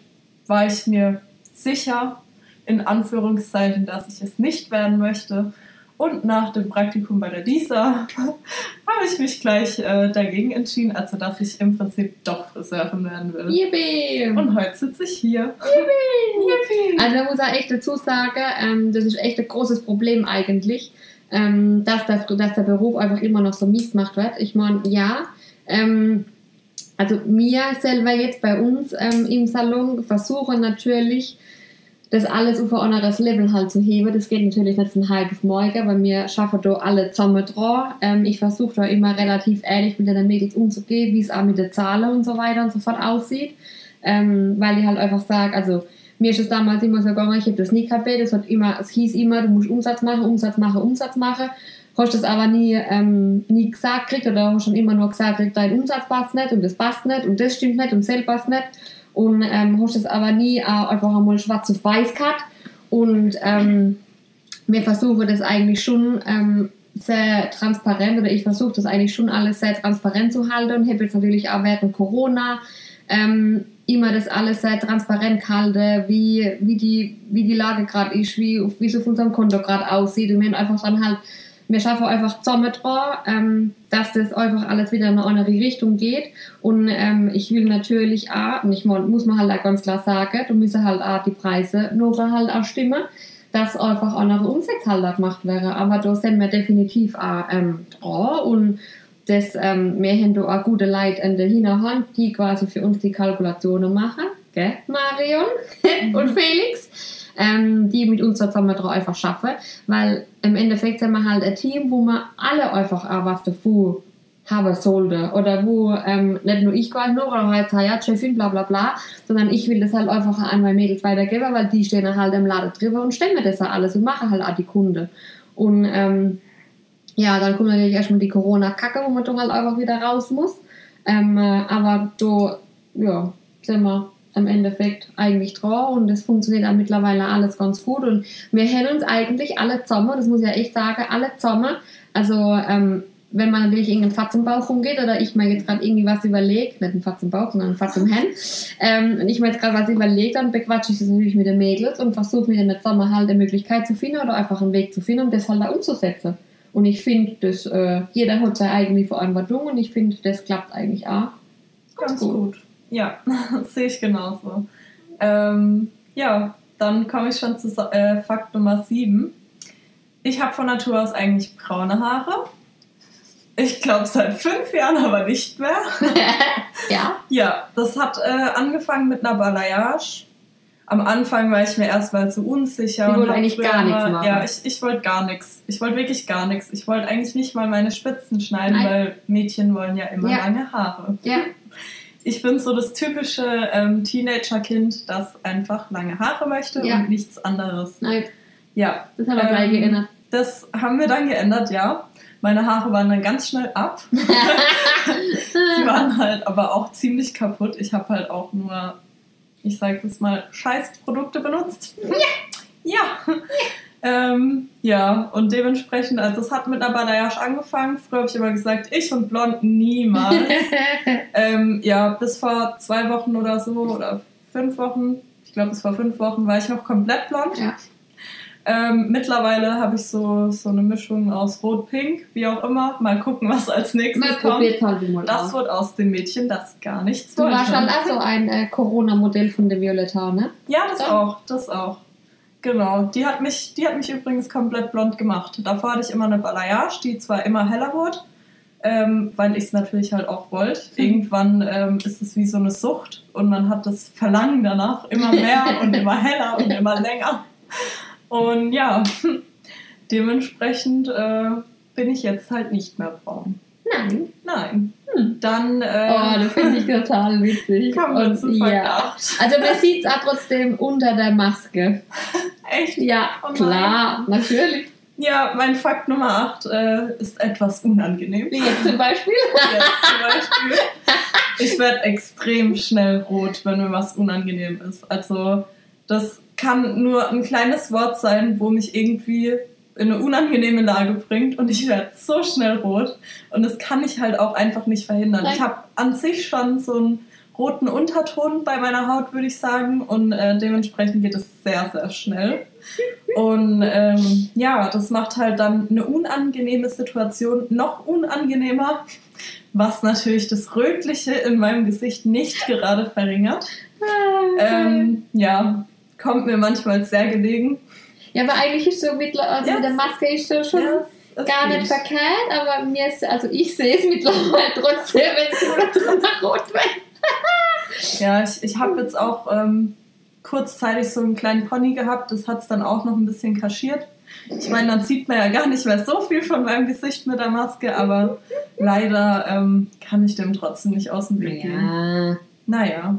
[SPEAKER 1] war ich mir sicher, in Anführungszeichen, dass ich es nicht werden möchte. Und nach dem Praktikum bei der DISA habe ich mich gleich äh, dagegen entschieden, also dass ich im Prinzip doch Friseurin werden will.
[SPEAKER 2] Yippie!
[SPEAKER 1] Und heute sitze ich hier.
[SPEAKER 2] Yippie! Yippie! Also da muss ich echt dazu sagen, ähm, das ist echt ein großes Problem eigentlich, ähm, dass, der, dass der Beruf einfach immer noch so mies gemacht wird. Ich meine, ja, ähm, also mir selber jetzt bei uns ähm, im Salon versuchen natürlich das alles auf ein anderes Level halt zu heben. Das geht natürlich nicht heute auf morgen, weil wir schaffen da alle zusammen dran. Ähm, ich versuche da immer relativ ehrlich mit den Mädels umzugehen, wie es auch mit den Zahlen und so weiter und so fort aussieht. Ähm, weil ich halt einfach sage, also mir ist es damals immer so gegangen, ich habe das nie kapiert, es, hat immer, es hieß immer, du musst Umsatz machen, Umsatz machen, Umsatz machen. Hast das aber nie, ähm, nie gesagt kriegt oder hast schon immer nur gesagt, dein Umsatz passt nicht und das passt nicht und das stimmt nicht und das passt nicht. Und ähm, hast es aber nie äh, einfach einmal schwarz auf weiß gehabt. Und ähm, wir versuchen das eigentlich schon ähm, sehr transparent oder ich versuche das eigentlich schon alles sehr transparent zu halten. Und habe jetzt natürlich auch während Corona ähm, immer das alles sehr transparent gehalten, wie, wie, die, wie die Lage gerade ist, wie, wie es auf unserem Konto gerade aussieht und wir einfach dann halt wir schaffen einfach zusammen dran, ähm, dass das einfach alles wieder in eine andere Richtung geht. Und ähm, ich will natürlich auch, und ich muss man halt auch ganz klar sagen, du müssen halt auch die Preise nur halt auch stimmen, dass einfach andere Umsätze halt gemacht wäre. Aber da sind wir definitiv auch ähm, dran und das, ähm, wir haben da auch gute Leute in der Hinterhand, die quasi für uns die Kalkulationen machen, gell, Marion und Felix? Ähm, die mit uns zusammen drauf einfach schaffen, weil im Endeffekt sind wir halt ein Team, wo wir alle einfach auch was davon haben sollte. Oder wo ähm, nicht nur ich quasi nur halt ja Chefin bla bla bla, sondern ich will das halt einfach an meine Mädels weitergeben, weil die stehen halt im Laden drüber und stellen mir das ja alles und machen halt auch die Kunde. Und ähm, ja, dann kommt natürlich erstmal die Corona-Kacke, wo man doch halt einfach wieder raus muss. Ähm, äh, aber du, ja, sind wir im Endeffekt eigentlich dran und das funktioniert auch mittlerweile alles ganz gut und wir haben uns eigentlich alle zusammen, das muss ich ja echt sagen, alle zusammen, also ähm, wenn man natürlich irgendeinen Fatz im Bauch rumgeht oder ich mir jetzt gerade irgendwie was überlegt, nicht einen Fatz im Bauch, sondern einen Fatz im Hand, ähm, und ich mir jetzt gerade was überlegt, dann bequatsche ich das natürlich mit den Mädels und versuche mir dann zusammen halt eine Möglichkeit zu finden oder einfach einen Weg zu finden, um das halt da umzusetzen. Und ich finde, dass äh, jeder hat seine eigene Verantwortung und ich finde, das klappt eigentlich auch
[SPEAKER 1] ganz, ganz gut. gut. Ja, sehe ich genauso. Ähm, ja, dann komme ich schon zu äh, Fakt Nummer 7. Ich habe von Natur aus eigentlich braune Haare. Ich glaube seit fünf Jahren aber nicht mehr.
[SPEAKER 2] ja?
[SPEAKER 1] Ja, das hat äh, angefangen mit einer Balayage. Am Anfang war ich mir erstmal zu unsicher.
[SPEAKER 2] Ich wollte eigentlich gar nichts machen.
[SPEAKER 1] Ja, ich, ich wollte gar nichts. Ich wollte wirklich gar nichts. Ich wollte eigentlich nicht mal meine Spitzen schneiden, Nein. weil Mädchen wollen ja immer ja. lange Haare.
[SPEAKER 2] Ja
[SPEAKER 1] ich bin so das typische ähm, Teenager-Kind, das einfach lange Haare möchte ja. und nichts anderes.
[SPEAKER 2] Nein.
[SPEAKER 1] Ja.
[SPEAKER 2] Das haben wir ähm, gleich geändert.
[SPEAKER 1] Das haben wir dann geändert, ja. Meine Haare waren dann ganz schnell ab. Sie waren halt aber auch ziemlich kaputt. Ich habe halt auch nur, ich sage es mal, Scheißprodukte benutzt.
[SPEAKER 2] Ja.
[SPEAKER 1] Ja. Ähm, ja, und dementsprechend, also es hat mit einer Balayage angefangen. Früher habe ich immer gesagt, ich und Blond niemals. ähm, ja, bis vor zwei Wochen oder so oder fünf Wochen, ich glaube es war fünf Wochen, war ich noch komplett blond.
[SPEAKER 2] Ja.
[SPEAKER 1] Ähm, mittlerweile habe ich so, so eine Mischung aus Rot-Pink, wie auch immer. Mal gucken, was als nächstes
[SPEAKER 2] Man
[SPEAKER 1] kommt.
[SPEAKER 2] halt mal
[SPEAKER 1] Das wird aus dem Mädchen, das gar nichts
[SPEAKER 2] Du warst
[SPEAKER 1] wollte.
[SPEAKER 2] halt auch so ein äh, Corona-Modell von der Violetta, ne?
[SPEAKER 1] Ja, das
[SPEAKER 2] Dann-
[SPEAKER 1] auch, das auch. Genau, die hat, mich, die hat mich übrigens komplett blond gemacht. Davor hatte ich immer eine Balayage, die zwar immer heller wurde, ähm, weil ich es natürlich halt auch wollte. Irgendwann ähm, ist es wie so eine Sucht und man hat das Verlangen danach immer mehr und immer heller und immer länger. Und ja, dementsprechend äh, bin ich jetzt halt nicht mehr braun.
[SPEAKER 2] Nein.
[SPEAKER 1] Nein.
[SPEAKER 2] Hm.
[SPEAKER 1] Dann äh,
[SPEAKER 2] Oh, das finde ich total witzig.
[SPEAKER 1] kann man zu
[SPEAKER 2] ja. Also man sieht es auch trotzdem unter der Maske.
[SPEAKER 1] Echt?
[SPEAKER 2] Ja,
[SPEAKER 1] Oh
[SPEAKER 2] klar, natürlich.
[SPEAKER 1] Ja, mein Fakt Nummer 8 äh, ist etwas unangenehm.
[SPEAKER 2] Wie jetzt zum Beispiel.
[SPEAKER 1] Jetzt zum Beispiel. Ich werde extrem schnell rot, wenn mir was unangenehm ist. Also, das kann nur ein kleines Wort sein, wo mich irgendwie in eine unangenehme Lage bringt und ich werde so schnell rot. Und das kann ich halt auch einfach nicht verhindern.
[SPEAKER 2] Nein.
[SPEAKER 1] Ich habe an sich schon so einen roten Unterton bei meiner Haut, würde ich sagen. Und äh, dementsprechend geht es sehr, sehr schnell. Und ähm, ja, das macht halt dann eine unangenehme Situation noch unangenehmer, was natürlich das Rötliche in meinem Gesicht nicht gerade verringert. Ähm, ja, kommt mir manchmal sehr gelegen.
[SPEAKER 2] ja, aber eigentlich ist so mittlerweile, also
[SPEAKER 1] Ja.
[SPEAKER 2] mit der Maske ist so schon
[SPEAKER 1] Ja, es
[SPEAKER 2] gar nicht verkehrt, aber mir ist, also ich sehe es mittlerweile trotzdem, wenn es nur drunter rot wird.
[SPEAKER 1] Ja, ich, ich habe jetzt auch ähm, kurzzeitig so einen kleinen Pony gehabt, das hat es dann auch noch ein bisschen kaschiert. Ich meine, dann sieht man ja gar nicht mehr so viel von meinem Gesicht mit der Maske, aber leider ähm, kann ich dem trotzdem nicht aus dem Weg gehen.
[SPEAKER 2] Ja.
[SPEAKER 1] Naja.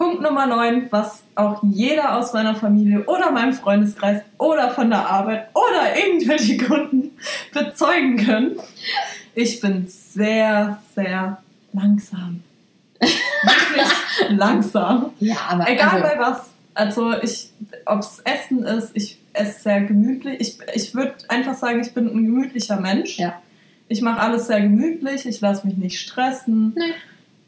[SPEAKER 1] Punkt Nummer 9, was auch jeder aus meiner Familie oder meinem Freundeskreis oder von der Arbeit oder irgendwelche Kunden bezeugen können. Ich bin sehr, sehr langsam. Wirklich langsam.
[SPEAKER 2] Ja, aber
[SPEAKER 1] Egal
[SPEAKER 2] also,
[SPEAKER 1] bei was. Also ich, ob es Essen ist, ich esse sehr gemütlich. Ich, ich würde einfach sagen, ich bin ein gemütlicher Mensch.
[SPEAKER 2] Ja.
[SPEAKER 1] Ich mache alles sehr gemütlich, ich lasse mich nicht stressen.
[SPEAKER 2] Nee.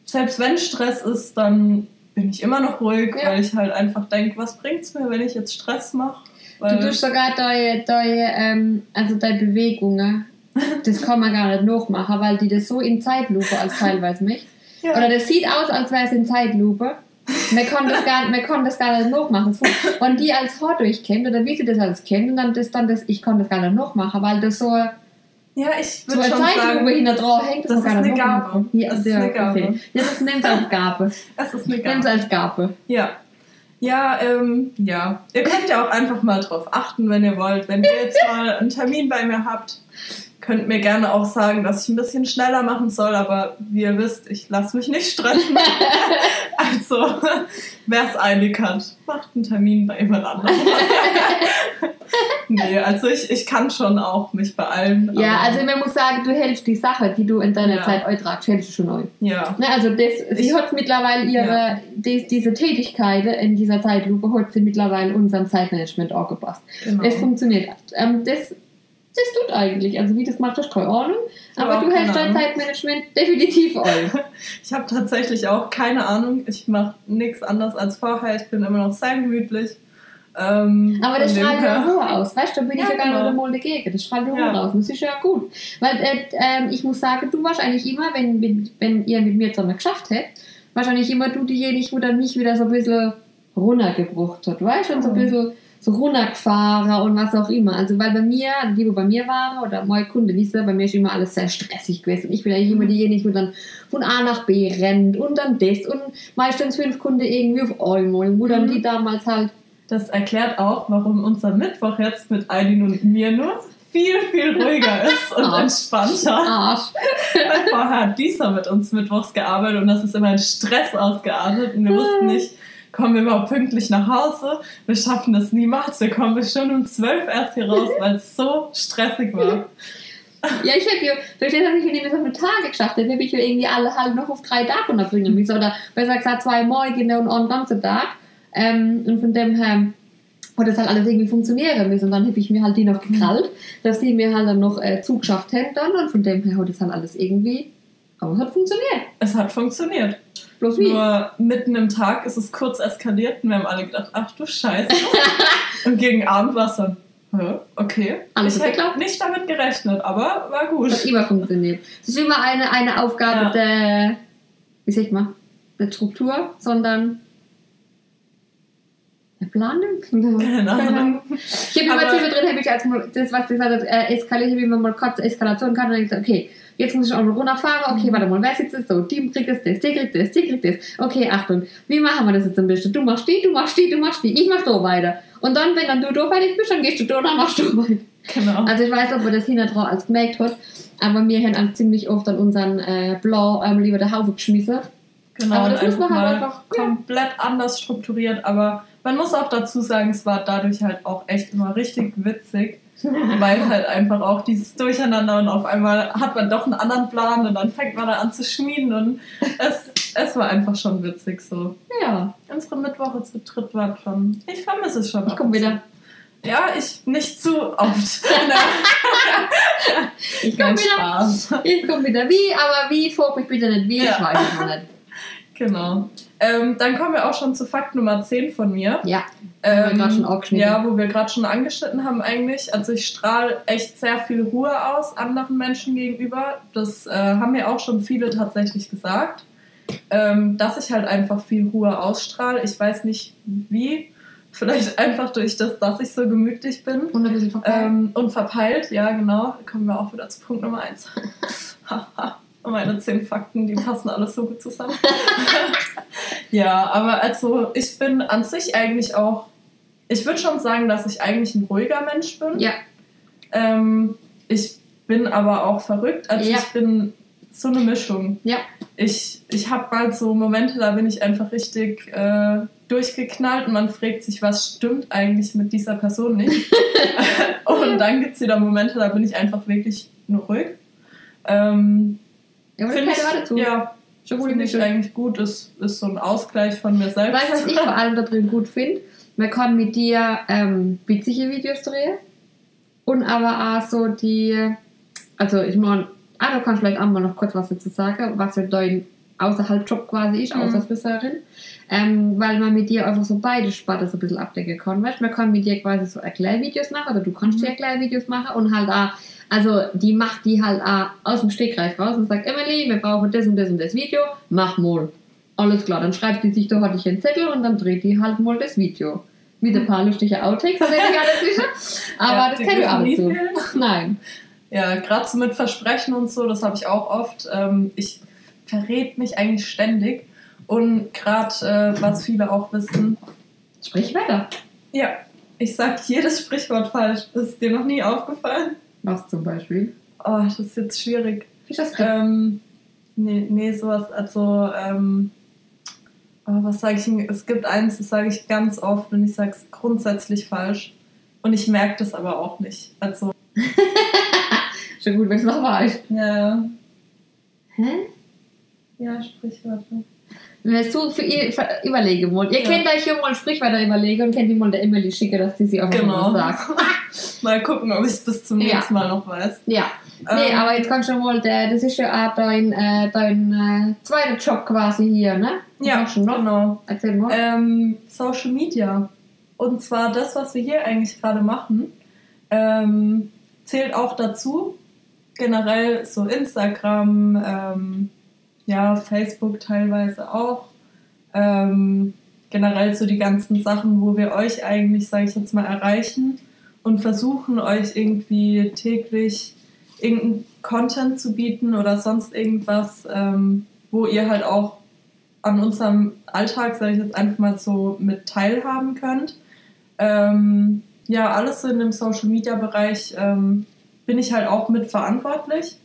[SPEAKER 1] Selbst wenn Stress ist, dann bin ich immer noch ruhig,
[SPEAKER 2] Ja.
[SPEAKER 1] weil ich halt einfach denke, was bringt es mir, wenn ich jetzt Stress mache?
[SPEAKER 2] Du tust sogar deine, deine, ähm, also deine Bewegungen, das kann man gar nicht nachmachen, weil die das so in Zeitlupe als teilweise mich.
[SPEAKER 1] ja.
[SPEAKER 2] Oder das sieht aus, als wäre es in Zeitlupe. Man kann das gar, man kann das gar nicht nachmachen. Wenn die als Haar durchkennt oder wie sie das alles kennt, und dann das, dann das, ich kann das gar nicht nachmachen, weil das so,
[SPEAKER 1] ja, ich
[SPEAKER 2] so
[SPEAKER 1] würde
[SPEAKER 2] eine
[SPEAKER 1] schon
[SPEAKER 2] Zeitlupe
[SPEAKER 1] sagen,
[SPEAKER 2] hinter drauf hängt,
[SPEAKER 1] das
[SPEAKER 2] gar
[SPEAKER 1] ist eine Gabe.
[SPEAKER 2] Ja,
[SPEAKER 1] Das ist eine Gabe.
[SPEAKER 2] Okay. ja das nimmt als Gabe.
[SPEAKER 1] es ist eine Gabe.
[SPEAKER 2] es als Gabe.
[SPEAKER 1] Ja. Ja, ähm, ja. Ihr könnt ja auch einfach mal drauf achten, wenn ihr wollt. Wenn ihr jetzt mal einen Termin bei mir habt, könnt mir gerne auch sagen, dass ich ein bisschen schneller machen soll, aber wie ihr wisst, ich lasse mich nicht stressen. also, wer es eilig hat, macht einen Termin bei jemand anderem. nee, also ich, ich kann schon auch mich beeilen.
[SPEAKER 2] Ja, also man muss sagen, du hältst die Sache, die du in deiner
[SPEAKER 1] Ja.
[SPEAKER 2] Zeit eutragst, hältst du schon neu.
[SPEAKER 1] Ja,
[SPEAKER 2] Ne, also das, sie
[SPEAKER 1] Ich-
[SPEAKER 2] hat mittlerweile ihre,
[SPEAKER 1] Ja.
[SPEAKER 2] die, diese Tätigkeiten in dieser Zeitlupe hat sie mittlerweile unserem Zeitmanagement angepasst.
[SPEAKER 1] genau.
[SPEAKER 2] Es funktioniert. Ähm, das, das tut eigentlich. Also wie das macht, du keine Ahnung. Aber
[SPEAKER 1] Ja,
[SPEAKER 2] du hältst dein. Zeitmanagement definitiv ein.
[SPEAKER 1] Ich habe tatsächlich auch keine Ahnung. Ich mache nichts anderes als vorher. Ich bin immer noch sehr gemütlich. Ähm,
[SPEAKER 2] Aber das strahlt ja Ruhe aus. Weißt du, da bin ich
[SPEAKER 1] Ja,
[SPEAKER 2] ja gar
[SPEAKER 1] genau.
[SPEAKER 2] nicht einmal dagegen. Das strahlt Ruhe
[SPEAKER 1] Ja.
[SPEAKER 2] aus. Das ist ja gut. Weil äh, ähm, ich muss sagen, du warst eigentlich immer, wenn, wenn, wenn ihr mit mir zusammen geschafft hättet, wahrscheinlich immer du diejenige, wo dann mich wieder so ein bisschen runtergebrucht hat. Weißt du, und so ein
[SPEAKER 1] Mhm.
[SPEAKER 2] bisschen so runtergefahren und was auch immer. Also, weil bei mir, die, wo bei mir waren, oder meine Kunden wissen, bei mir ist immer alles sehr stressig gewesen. Und ich bin eigentlich immer diejenige, wo dann von A nach B rennt und dann das und meistens fünf Kunden irgendwie auf einmal, wo dann
[SPEAKER 1] Mhm.
[SPEAKER 2] die damals halt
[SPEAKER 1] Das erklärt auch, warum unser Mittwoch jetzt mit Aidin und mir nur viel, viel ruhiger ist und
[SPEAKER 2] Ah.
[SPEAKER 1] entspannter.
[SPEAKER 2] Arsch.
[SPEAKER 1] Weil vorher hat dieser mit uns mittwochs gearbeitet und das ist immer ein Stress ausgeartet und wir wussten nicht, kommen wir überhaupt pünktlich nach Hause? Wir schaffen das niemals. Wir kommen bestimmt um zwölf erst hier raus, weil es so stressig war.
[SPEAKER 2] Ja, ich habe ja, verstehst du, ich mehr so viele Tage geschafft habe, habe ich ja irgendwie alle halt noch auf drei Tage unterbringen müssen. Oder besser gesagt zwei Morgen und einen ganzen Tag. Ähm, und von dem her wo das halt alles irgendwie funktionieren muss. Und dann habe ich mir halt die noch gekrallt, dass die mir halt dann noch äh, zugeschafft hätten dann. Und von dem her hat das halt alles irgendwie, aber es hat funktioniert.
[SPEAKER 1] Es hat funktioniert.
[SPEAKER 2] Bloß wie?
[SPEAKER 1] Nur mitten im Tag ist es kurz eskaliert und wir haben alle gedacht, ach du Scheiße. und gegen Abend war es dann, okay.
[SPEAKER 2] Alles
[SPEAKER 1] ich hätte nicht damit gerechnet, aber war gut.
[SPEAKER 2] Das hat immer funktioniert. Es ist immer eine, eine Aufgabe
[SPEAKER 1] Ja.
[SPEAKER 2] der, wie sagt man, der Struktur, sondern der Planung.
[SPEAKER 1] Keine Ahnung.
[SPEAKER 2] Ich habe immer zwischendrin, habe ich als mal- das, was gesagt hat, äh, eskaliert, habe ich immer mal kurz Eskalation kann und dann gesagt, okay, jetzt muss ich auch mal runterfahren, okay, warte mal, wer sitzt jetzt so, die kriegt das, das, die kriegt das, die kriegt das, okay, Achtung, wie machen wir das jetzt am besten? Du machst die, du machst die, du machst die, ich mach so weiter. Und dann, wenn dann du da fertig bist, dann gehst du da und dann machst du weiter.
[SPEAKER 1] Genau.
[SPEAKER 2] Also ich weiß nicht, ob man das hinten drauf als gemerkt hat, aber wir haben auch ziemlich oft an unseren äh, Blau ähm, lieber der Haufe geschmissen.
[SPEAKER 1] Genau,
[SPEAKER 2] Aber das muss man
[SPEAKER 1] einfach
[SPEAKER 2] halt einfach- ja.
[SPEAKER 1] komplett anders strukturiert. Aber man muss auch dazu sagen, es war dadurch halt auch echt immer richtig witzig, weil halt einfach auch dieses Durcheinander und auf einmal hat man doch einen anderen Plan und dann fängt man da an zu schmieden und es, es war einfach schon witzig so.
[SPEAKER 2] Ja,
[SPEAKER 1] Unsere Mittwoche zu dritt war schon. Ich vermisse es schon.
[SPEAKER 2] ich komme wieder.
[SPEAKER 1] Ja, ich nicht zu oft.
[SPEAKER 2] Ich komme wieder.
[SPEAKER 1] Spaß.
[SPEAKER 2] Ich komme wieder. Wie, aber wie, frag mich bitte nicht wie,
[SPEAKER 1] Ja.
[SPEAKER 2] ich weiß es noch nicht.
[SPEAKER 1] Genau. Ähm, dann kommen wir auch schon zu Fakt Nummer 10 von mir.
[SPEAKER 2] Ja, haben wir schon angeschnitten.
[SPEAKER 1] Ja, wo wir gerade schon angeschnitten haben eigentlich. Also ich strahle echt sehr viel Ruhe aus anderen Menschen gegenüber. Das äh, haben mir auch schon viele tatsächlich gesagt. Ähm, dass ich halt einfach viel Ruhe ausstrahle. Ich weiß nicht wie. Vielleicht einfach durch das, dass ich so gemütlich bin.
[SPEAKER 2] und ein bisschen verpeilt.
[SPEAKER 1] Ähm, und verpeilt, ja genau. Kommen wir auch wieder zu Punkt Nummer 1. Meine zehn Fakten, die passen alles so gut zusammen. ja, aber also ich bin an sich eigentlich auch, ich würde schon sagen, dass ich eigentlich ein ruhiger Mensch bin.
[SPEAKER 2] ja,
[SPEAKER 1] Ähm, ich bin aber auch verrückt. Also
[SPEAKER 2] Ja.
[SPEAKER 1] ich bin so eine Mischung.
[SPEAKER 2] ja.
[SPEAKER 1] Ich, ich habe mal so Momente, da bin ich einfach richtig äh, durchgeknallt und man fragt sich, was stimmt eigentlich mit dieser Person nicht. und dann gibt es wieder Momente, da bin ich einfach wirklich nur ruhig. Ähm,
[SPEAKER 2] Ja, aber das
[SPEAKER 1] Finde
[SPEAKER 2] gehört
[SPEAKER 1] ich,
[SPEAKER 2] dazu.
[SPEAKER 1] ja,
[SPEAKER 2] Schon gut
[SPEAKER 1] finde ich eigentlich gut. Ist, ist so ein Ausgleich von mir selbst.
[SPEAKER 2] Weißt du, was ich vor allem da drin gut finde? Man kann mit dir ähm, witzige Videos drehen und aber auch so die, also ich meine, ah, du kannst vielleicht auch mal noch kurz was dazu sagen, was ja dein Außerhalb-Job quasi ist,
[SPEAKER 1] Mhm.
[SPEAKER 2] außer Friseurin, ähm, weil man mit dir einfach so beide Sparten so ein bisschen abdecken kann. Weißt? Man kann mit dir quasi so Erklärvideos machen, oder du kannst
[SPEAKER 1] Mhm.
[SPEAKER 2] dir Erklärvideos machen und halt auch, also die macht die halt auch aus dem Stegreif raus und sagt, Emily, wir brauchen das und das und das Video, mach mal. Alles klar, dann schreibt die sich da hatte ich einen Zettel und dann dreht die halt mal das Video. Mit ein paar lustigen Outtakes, das sicher. Aber
[SPEAKER 1] Ja,
[SPEAKER 2] das
[SPEAKER 1] die
[SPEAKER 2] kennen wir
[SPEAKER 1] dürfen
[SPEAKER 2] alle
[SPEAKER 1] nie
[SPEAKER 2] so. Nein.
[SPEAKER 1] Ja, gerade so mit Versprechen und so, das habe ich auch oft. Ähm, ich verrät mich eigentlich ständig. Und gerade, äh, was viele auch wissen,
[SPEAKER 2] Sprich weiter.
[SPEAKER 1] ja, ich sage jedes Sprichwort falsch. Das ist dir noch nie aufgefallen?
[SPEAKER 2] Was zum Beispiel?
[SPEAKER 1] Oh, das ist jetzt schwierig.
[SPEAKER 2] Ist das
[SPEAKER 1] Ähm, nee, nee, sowas, also, ähm, oh, was sage ich? Es gibt eins, das sage ich ganz oft und ich sage es grundsätzlich falsch. Und ich merke das aber auch nicht. Also,
[SPEAKER 2] Schon gut, wenn es noch war.
[SPEAKER 1] ja,
[SPEAKER 2] Hä?
[SPEAKER 1] ja, Sprichwörter.
[SPEAKER 2] Wenn so für ihr für, überlegen wollen. Ihr
[SPEAKER 1] Ja.
[SPEAKER 2] könnt euch hier mal Sprichwörter überlegen und könnt die mal der Emily schicken, dass die sie auch
[SPEAKER 1] Genau.
[SPEAKER 2] mal sagt.
[SPEAKER 1] Mal gucken, ob ich bis zum
[SPEAKER 2] Ja.
[SPEAKER 1] nächsten Mal noch weiß.
[SPEAKER 2] Ja. Nee,
[SPEAKER 1] Ähm,
[SPEAKER 2] aber jetzt kannst du mal, der, das ist ja auch dein, äh, dein äh, zweiter Job quasi hier, ne? Was
[SPEAKER 1] Ja,
[SPEAKER 2] du noch?
[SPEAKER 1] genau.
[SPEAKER 2] Erzähl mal.
[SPEAKER 1] Ähm, Social Media. Und zwar das, was wir hier eigentlich gerade machen, ähm, zählt auch dazu. Generell so Instagram, ähm, ja, Facebook teilweise auch. Ähm, generell so die ganzen Sachen, wo wir euch eigentlich, sage ich jetzt mal, erreichen und versuchen euch irgendwie täglich irgendeinen Content zu bieten oder sonst irgendwas, ähm, wo ihr halt auch an unserem Alltag, sage ich jetzt einfach mal so, mit teilhaben könnt. Ähm, ja, alles so in dem Social Media Bereich ähm, bin ich halt auch mit verantwortlich,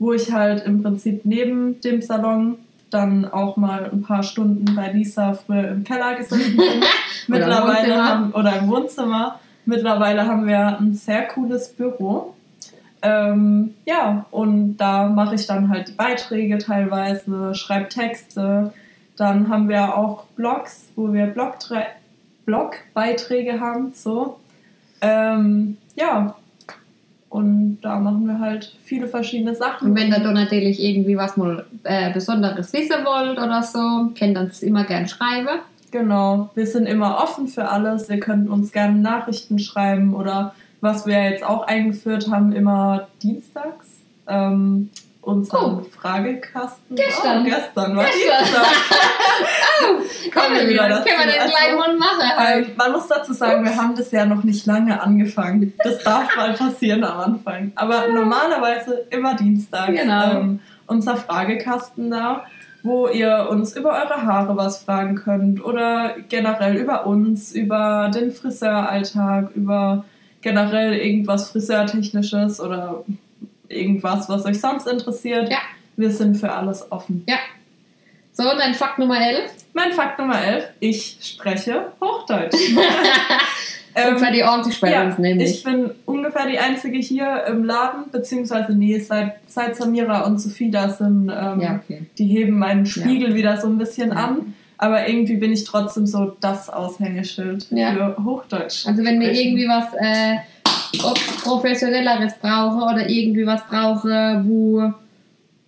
[SPEAKER 1] wo ich halt im Prinzip neben dem Salon dann auch mal ein paar Stunden bei Lisa früher im Keller gesessen bin.
[SPEAKER 2] Oder
[SPEAKER 1] Mittlerweile
[SPEAKER 2] Wohnzimmer.
[SPEAKER 1] haben, oder im Wohnzimmer. Mittlerweile haben wir ein sehr cooles Büro. Ähm, ja, und da mache ich dann halt die Beiträge teilweise, schreibe Texte. Dann haben wir auch Blogs, wo wir Blogbeiträge haben. So. Ähm, ja. Und da machen wir halt viele verschiedene Sachen.
[SPEAKER 2] Und wenn ihr da natürlich irgendwie was mal äh, Besonderes wissen wollt oder so, könnt ihr uns immer gern schreiben.
[SPEAKER 1] Genau, wir sind immer offen für alles. Ihr könnt uns gerne Nachrichten schreiben oder was wir jetzt auch eingeführt haben, immer dienstags. Ähm, unseren Fragekasten.
[SPEAKER 2] Gestern.
[SPEAKER 1] Oh, gestern war
[SPEAKER 2] Gestern.
[SPEAKER 1] Dienstag.
[SPEAKER 2] oh,
[SPEAKER 1] Kommen wir wieder dazu.
[SPEAKER 2] Können wir den
[SPEAKER 1] Also,
[SPEAKER 2] gleich mal machen.
[SPEAKER 1] Ähm, man muss dazu sagen, wir haben das ja noch nicht lange angefangen. Das darf mal passieren am Anfang. Aber normalerweise immer dienstags.
[SPEAKER 2] Genau.
[SPEAKER 1] Ähm, unser Fragekasten da, wo ihr uns über eure Haare was fragen könnt oder generell über uns, über den Friseuralltag, über generell irgendwas Friseurtechnisches oder irgendwas, was euch sonst interessiert.
[SPEAKER 2] Ja.
[SPEAKER 1] Wir sind für alles offen.
[SPEAKER 2] Ja. So, und dann Fakt Nummer 11.
[SPEAKER 1] Mein Fakt Nummer 11, ich spreche Hochdeutsch. Ähm,
[SPEAKER 2] zwar die ordentlich bei
[SPEAKER 1] ja,
[SPEAKER 2] uns nämlich.
[SPEAKER 1] ich bin ungefähr die Einzige hier im Laden, beziehungsweise nee, seit, seit Samira und Sophie da sind, ähm,
[SPEAKER 2] ja, okay.
[SPEAKER 1] die heben meinen Spiegel wieder so ein bisschen
[SPEAKER 2] Ja.
[SPEAKER 1] an. Aber irgendwie bin ich trotzdem so das Aushängeschild
[SPEAKER 2] Ja.
[SPEAKER 1] für Hochdeutsch.
[SPEAKER 2] Also wenn
[SPEAKER 1] sprechen.
[SPEAKER 2] irgendwie was äh, professionelleres brauche oder irgendwie was brauche, wo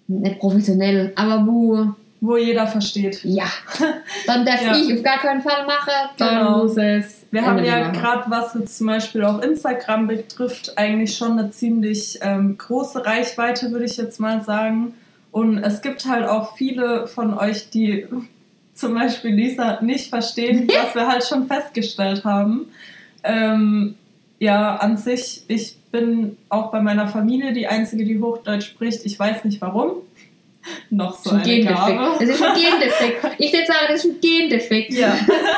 [SPEAKER 2] nicht professionell, aber wo
[SPEAKER 1] Wo jeder versteht.
[SPEAKER 2] ja, dann darf
[SPEAKER 1] Ja.
[SPEAKER 2] ich auf gar keinen Fall machen, dann
[SPEAKER 1] Genau.
[SPEAKER 2] muss es
[SPEAKER 1] Wir haben ja gerade, was jetzt zum Beispiel auch Instagram betrifft, eigentlich schon eine ziemlich ähm, große Reichweite, würde ich jetzt mal sagen. Und es gibt halt auch viele von euch, die zum Beispiel Lisa nicht verstehen, was wir halt schon festgestellt haben. Ähm, ja, an sich, ich bin auch bei meiner Familie die Einzige, die Hochdeutsch spricht. Ich weiß nicht warum. Noch so
[SPEAKER 2] ein
[SPEAKER 1] eine Gabe.
[SPEAKER 2] Das ist ein Gendefekt. Ich würde sagen, das ist ein Gendefekt.
[SPEAKER 1] Ja.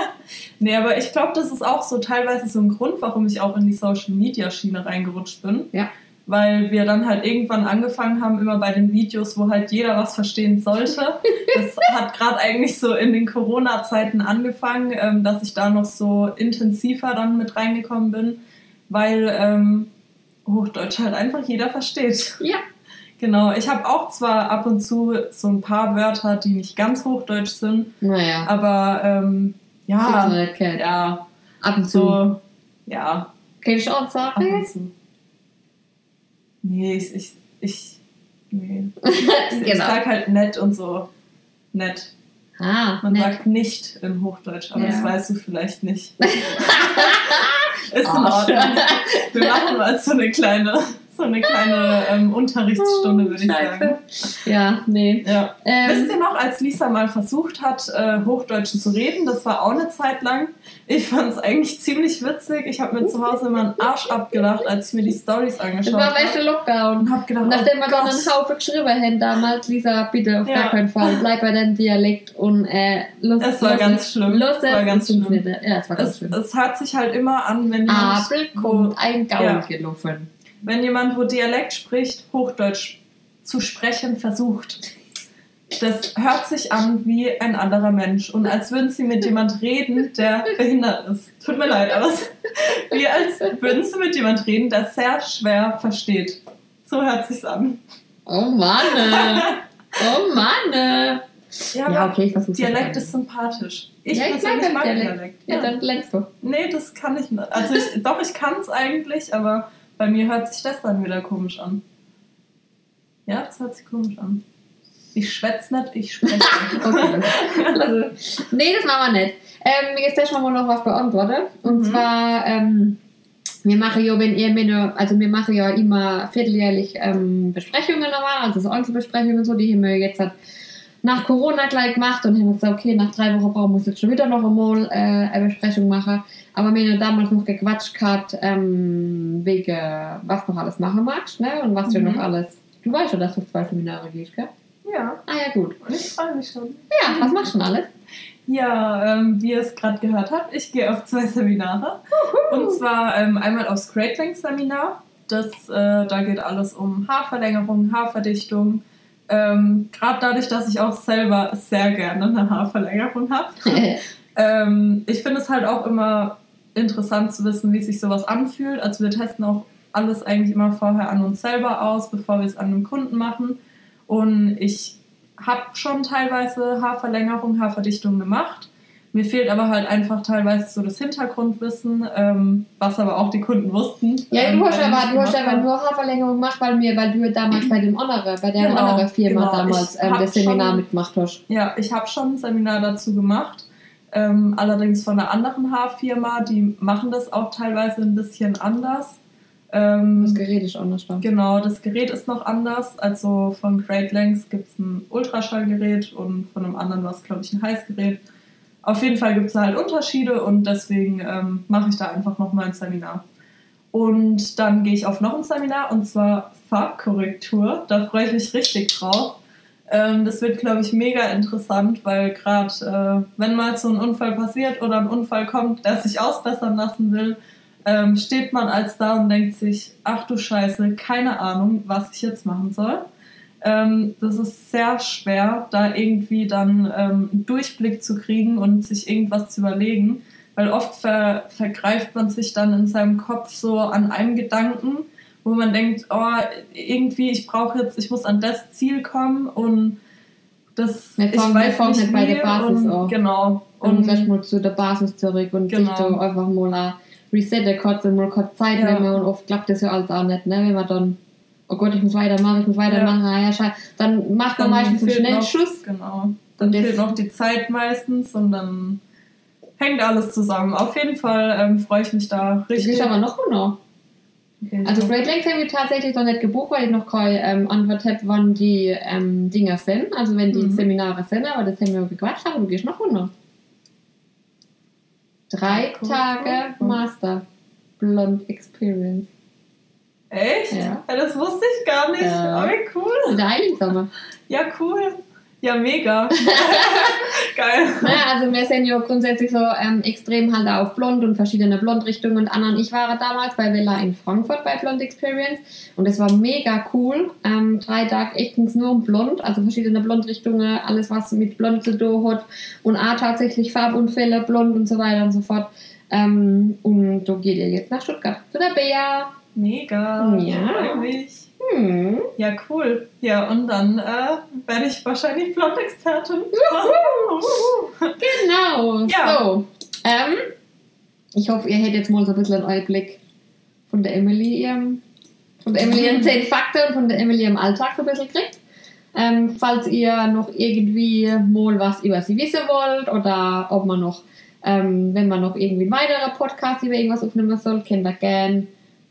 [SPEAKER 1] nee, aber ich glaube, das ist auch so teilweise so ein Grund, warum ich auch in die Social Media Schiene reingerutscht bin.
[SPEAKER 2] Ja.
[SPEAKER 1] Weil wir dann halt irgendwann angefangen haben, immer bei den Videos, wo halt jeder was verstehen sollte. Das hat gerade eigentlich so in den Corona-Zeiten angefangen, ähm, dass ich da noch so intensiver dann mit reingekommen bin, weil ähm, Hochdeutsch halt einfach jeder versteht.
[SPEAKER 2] Ja.
[SPEAKER 1] Genau, ich habe auch zwar ab und zu so ein paar Wörter, die nicht ganz Hochdeutsch sind,
[SPEAKER 2] Naja.
[SPEAKER 1] aber ähm,
[SPEAKER 2] Ja. kennt.
[SPEAKER 1] ja,
[SPEAKER 2] Ab und zu.
[SPEAKER 1] so, ja,
[SPEAKER 2] Kenn ich auch
[SPEAKER 1] und zu. Nee, ich, ich, ich, nee. ich
[SPEAKER 2] genau.
[SPEAKER 1] sag halt nett und so. Nett.
[SPEAKER 2] Ah,
[SPEAKER 1] Man
[SPEAKER 2] nett.
[SPEAKER 1] sagt nicht in Hochdeutsch, aber
[SPEAKER 2] Ja.
[SPEAKER 1] das weißt du vielleicht nicht. Ist in. Ordnung. Wir machen mal so eine kleine, so eine kleine ähm, Unterrichtsstunde, würde ich sagen.
[SPEAKER 2] Ja, nee.
[SPEAKER 1] Ja. Wisst
[SPEAKER 2] Ähm,
[SPEAKER 1] ihr noch, als Lisa mal versucht hat, äh, Hochdeutsch zu reden, das war auch eine Zeit lang. Ich fand es eigentlich ziemlich witzig. Ich habe mir zu Hause immer einen Arsch abgelacht, als ich mir die Stories
[SPEAKER 2] das
[SPEAKER 1] angeschaut
[SPEAKER 2] war welche
[SPEAKER 1] habe.
[SPEAKER 2] Lockdown.
[SPEAKER 1] Und hab gedacht,
[SPEAKER 2] Nachdem wir
[SPEAKER 1] oh
[SPEAKER 2] dann einen Haufen geschrieben haben damals, Lisa, bitte auf
[SPEAKER 1] Ja.
[SPEAKER 2] gar keinen Fall, bleib bei deinem Dialekt und äh, los,
[SPEAKER 1] Es war
[SPEAKER 2] los
[SPEAKER 1] ganz schlimm.
[SPEAKER 2] Los
[SPEAKER 1] Es war ganz schlimm.
[SPEAKER 2] Ja, es war ganz
[SPEAKER 1] es,
[SPEAKER 2] schlimm.
[SPEAKER 1] es hört sich halt immer an, wenn
[SPEAKER 2] Abel kommt ein Gaul
[SPEAKER 1] Ja.
[SPEAKER 2] gelaufen.
[SPEAKER 1] Wenn jemand, wo Dialekt spricht, Hochdeutsch zu sprechen versucht. Das hört sich an wie ein anderer Mensch und als würden sie mit jemand reden, der behindert ist. Tut mir leid, aber es, wie als würden sie mit jemand reden, der sehr schwer versteht. So hört sich's an.
[SPEAKER 2] Oh Mann! äh. oh Mann! äh.
[SPEAKER 1] Ja,
[SPEAKER 2] Ja, okay, ich versuch's.
[SPEAKER 1] Dialekt ist sympathisch. Ich
[SPEAKER 2] ja, ich
[SPEAKER 1] mag
[SPEAKER 2] Dialekt.
[SPEAKER 1] Dialekt.
[SPEAKER 2] Ja,
[SPEAKER 1] Ja.
[SPEAKER 2] dann lernst du.
[SPEAKER 1] Nee, das kann ich nicht. Also ich, doch, ich kann es eigentlich, aber bei mir hört sich das dann wieder komisch an. Ja, das hört sich komisch an. Ich schwätze nicht, ich spreche.
[SPEAKER 2] Okay. also, nee, das machen wir nicht. Ähm, jetzt erstmal mal noch was beantworten. Und
[SPEAKER 1] Mhm.
[SPEAKER 2] zwar, ähm, wir machen ja, wenn ihr mir also wir machen ja immer vierteljährlich ähm, Besprechungen normal, also so Einzelbesprechungen und so, die haben wir jetzt halt nach Corona gleich gemacht und haben gesagt, okay, nach drei Wochen brauchen wir jetzt schon wieder noch einmal äh, eine Besprechung machen. Aber wir haben damals noch gequatscht gehabt, ähm, wegen was noch alles machen magst, ne? Und was du
[SPEAKER 1] Mhm.
[SPEAKER 2] noch alles. Du weißt ja, dass du auf zwei Seminare gehst, gell?
[SPEAKER 1] ja,
[SPEAKER 2] Ah ja, gut.
[SPEAKER 1] ich freue mich schon.
[SPEAKER 2] Ja, was machst du denn alles?
[SPEAKER 1] Ja, ähm, wie ihr es gerade gehört habt, ich gehe auf zwei Seminare. Und zwar ähm, einmal aufs Great Length Seminar. Das, äh, da geht alles um Haarverlängerung, Haarverdichtung. Ähm, gerade dadurch, dass ich auch selber sehr gerne eine Haarverlängerung habe. Ähm, ich finde es halt auch immer interessant zu wissen, wie sich sowas anfühlt. Also wir testen auch alles eigentlich immer vorher an uns selber aus, bevor wir es an einem Kunden machen. Und ich habe schon teilweise Haarverlängerung, Haarverdichtung gemacht. Mir fehlt aber halt einfach teilweise so das Hintergrundwissen, ähm, was aber auch die Kunden wussten.
[SPEAKER 2] Ja,
[SPEAKER 1] ähm,
[SPEAKER 2] du hast aber, du hast aber nur Haarverlängerung gemacht, weil, mir, weil du damals bei dem anderen, bei der
[SPEAKER 1] Genau,
[SPEAKER 2] anderen Firma
[SPEAKER 1] genau.
[SPEAKER 2] damals ähm, das Seminar
[SPEAKER 1] schon-
[SPEAKER 2] mitgemacht hast.
[SPEAKER 1] Ja, ich habe schon ein Seminar dazu gemacht. Ähm, allerdings von einer anderen Haarfirma, die machen das auch teilweise ein bisschen anders. Ähm,
[SPEAKER 2] Das Gerät ist anders da.
[SPEAKER 1] Genau, das Gerät ist noch anders. Also von Great Lengths gibt es ein Ultraschallgerät und von einem anderen war es, glaube ich, ein Heißgerät. Auf jeden Fall gibt es halt Unterschiede und deswegen ähm, mache ich da einfach nochmal ein Seminar. Und dann gehe ich auf noch ein Seminar und zwar Farbkorrektur. Da freue ich mich richtig drauf. Ähm, das wird, glaube ich, mega interessant, weil gerade, äh, wenn mal so ein Unfall passiert oder ein Unfall kommt, der sich ausbessern lassen will, ähm, steht man als da und denkt sich, ach du Scheiße, keine Ahnung, was ich jetzt machen soll. Ähm, das ist sehr schwer, da irgendwie dann ähm, einen Durchblick zu kriegen und sich irgendwas zu überlegen, weil oft ver vergreift man sich dann in seinem Kopf so an einem Gedanken, wo man denkt, oh, irgendwie, ich brauche jetzt, ich muss an das Ziel kommen und das,
[SPEAKER 2] Wir
[SPEAKER 1] ich
[SPEAKER 2] wir
[SPEAKER 1] weiß
[SPEAKER 2] fangen
[SPEAKER 1] nicht
[SPEAKER 2] nicht bei
[SPEAKER 1] wie
[SPEAKER 2] der Basis
[SPEAKER 1] und,
[SPEAKER 2] an.
[SPEAKER 1] Genau.
[SPEAKER 2] Und
[SPEAKER 1] Und
[SPEAKER 2] vielleicht mal zu der Basis zurück und
[SPEAKER 1] Genau.
[SPEAKER 2] sich da einfach mal ein resetten kurz und mal kurz Zeit
[SPEAKER 1] Ja.
[SPEAKER 2] nehmen und oft klappt das ja alles auch nicht, ne? wenn man dann oh Gott, ich muss weitermachen, ich muss weitermachen, ah, ja, scheiße. dann macht man
[SPEAKER 1] Dann
[SPEAKER 2] meistens einen
[SPEAKER 1] fehlt noch-
[SPEAKER 2] Schnellschuss.
[SPEAKER 1] Genau. Dann fehlt noch die Zeit meistens und dann hängt alles zusammen. Auf jeden Fall ähm, freue ich mich da richtig.
[SPEAKER 2] ist aber noch Also Great Lakes haben wir tatsächlich noch nicht gebucht, weil ich noch keine ähm, Antwort habe, wann die ähm, Dinger sind. Also wenn die
[SPEAKER 1] Mhm.
[SPEAKER 2] Seminare sind, aber das haben wir gequatscht, aber du gehst noch runter. Drei
[SPEAKER 1] Cool,
[SPEAKER 2] Tage
[SPEAKER 1] cool.
[SPEAKER 2] Master Blond Experience.
[SPEAKER 1] Echt?
[SPEAKER 2] Ja.
[SPEAKER 1] Ja. Das wusste ich gar nicht.
[SPEAKER 2] Ja.
[SPEAKER 1] Aber cool.
[SPEAKER 2] In der Eilingsommer.
[SPEAKER 1] Ja, cool. Ja, mega. Geil.
[SPEAKER 2] Naja, also wir sind ja grundsätzlich so ähm, extrem halt auf Blond und verschiedene Blondrichtungen und anderen. Ich war damals bei Villa in Frankfurt bei Blond Experience und es war mega cool. Ähm, drei Tage echt ging's nur um Blond, also verschiedene Blondrichtungen, alles was mit Blond zu tun hat und auch tatsächlich Farbunfälle, Blond und so weiter und so fort. Ähm, und da geht ihr jetzt nach Stuttgart zu der Bea.
[SPEAKER 1] Mega.
[SPEAKER 2] Ja.
[SPEAKER 1] Freue mich.
[SPEAKER 2] Hm.
[SPEAKER 1] Ja, cool. Ja, und dann äh, werde ich wahrscheinlich Blond-Expertin.
[SPEAKER 2] Genau.
[SPEAKER 1] Ja.
[SPEAKER 2] So. Ähm, ich hoffe, ihr hättet jetzt mal so ein bisschen einen Einblick von der Emily, ihrem, von der Emily ihren 10 Fakten und von der Emily im Alltag so ein bisschen kriegt. Ähm, falls ihr noch irgendwie mal was über sie wissen wollt oder ob man noch, ähm, wenn man noch irgendwie weitere Podcasts über irgendwas aufnehmen soll, könnt ihr gerne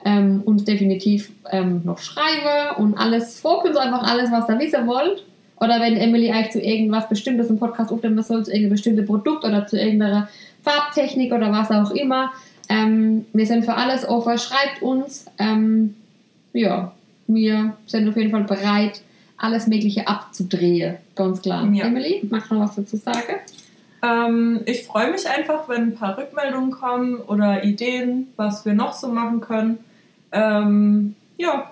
[SPEAKER 2] ähm, uns definitiv ähm, noch schreiben und alles, uns einfach alles, was ihr wissen wollt. Oder wenn Emily euch zu irgendwas Bestimmtes im Podcast aufnehmen soll, zu irgendeinem bestimmten Produkt oder zu irgendeiner Farbtechnik oder was auch immer. Ähm, wir sind für alles offen. Schreibt uns. Ähm, ja, wir sind auf jeden Fall bereit, alles Mögliche abzudrehen. Ganz klar.
[SPEAKER 1] Ja.
[SPEAKER 2] Emily, magst du noch was dazu sagen?
[SPEAKER 1] Ähm, ich freue mich einfach, wenn ein paar Rückmeldungen kommen oder Ideen, was wir noch so machen können. Ähm, ja,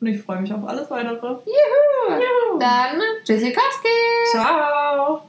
[SPEAKER 1] und ich freue mich auf alles weitere.
[SPEAKER 2] Juhu! Dann Tschüssikowski!
[SPEAKER 1] Ciao!